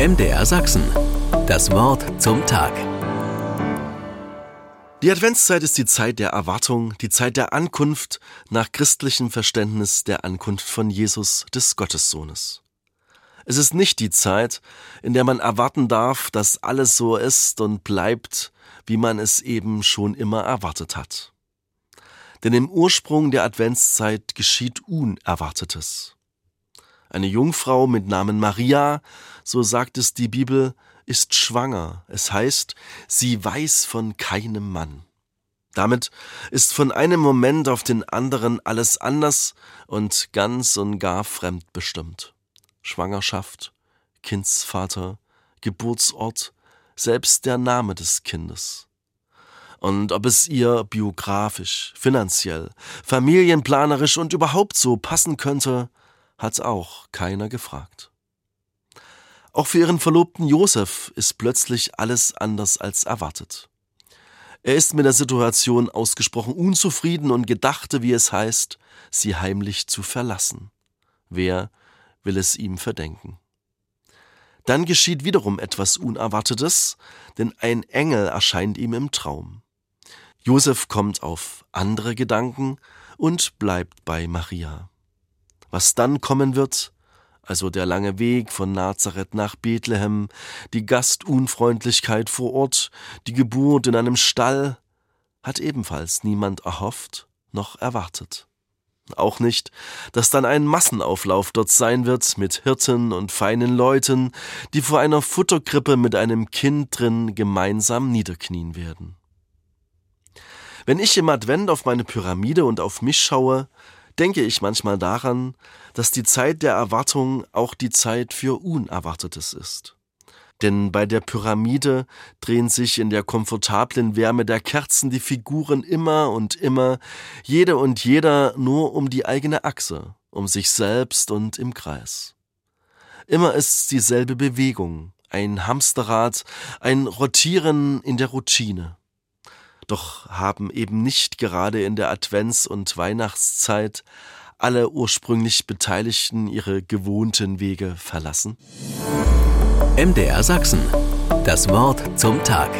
MDR Sachsen. Das Wort zum Tag. Die Adventszeit ist die Zeit der Erwartung, die Zeit der Ankunft nach christlichem Verständnis der Ankunft von Jesus, des Gottessohnes. Es ist nicht die Zeit, in der man erwarten darf, dass alles so ist und bleibt, wie man es eben schon immer erwartet hat. Denn im Ursprung der Adventszeit geschieht Unerwartetes. Eine Jungfrau mit Namen Maria, so sagt es die Bibel, ist schwanger. Es heißt, sie weiß von keinem Mann. Damit ist von einem Moment auf den anderen alles anders und ganz und gar fremdbestimmt. Schwangerschaft, Kindsvater, Geburtsort, selbst der Name des Kindes. Und ob es ihr biografisch, finanziell, familienplanerisch und überhaupt so passen könnte, hat auch keiner gefragt. Auch für ihren Verlobten Josef ist plötzlich alles anders als erwartet. Er ist mit der Situation ausgesprochen unzufrieden und gedachte, wie es heißt, sie heimlich zu verlassen. Wer will es ihm verdenken? Dann geschieht wiederum etwas Unerwartetes, denn ein Engel erscheint ihm im Traum. Josef kommt auf andere Gedanken und bleibt bei Maria. Was dann kommen wird, also der lange Weg von Nazareth nach Bethlehem, die Gastunfreundlichkeit vor Ort, die Geburt in einem Stall, hat ebenfalls niemand erhofft noch erwartet. Auch nicht, dass dann ein Massenauflauf dort sein wird mit Hirten und feinen Leuten, die vor einer Futterkrippe mit einem Kind drin gemeinsam niederknien werden. Wenn ich im Advent auf meine Pyramide und auf mich schaue, denke ich manchmal daran, dass die Zeit der Erwartung auch die Zeit für Unerwartetes ist. Denn bei der Pyramide drehen sich in der komfortablen Wärme der Kerzen die Figuren immer und immer, jede und jeder nur um die eigene Achse, um sich selbst und im Kreis. Immer ist's dieselbe Bewegung, ein Hamsterrad, ein Rotieren in der Routine. Doch haben eben nicht gerade in der Advents- und Weihnachtszeit alle ursprünglich Beteiligten ihre gewohnten Wege verlassen? MDR Sachsen. Das Wort zum Tag.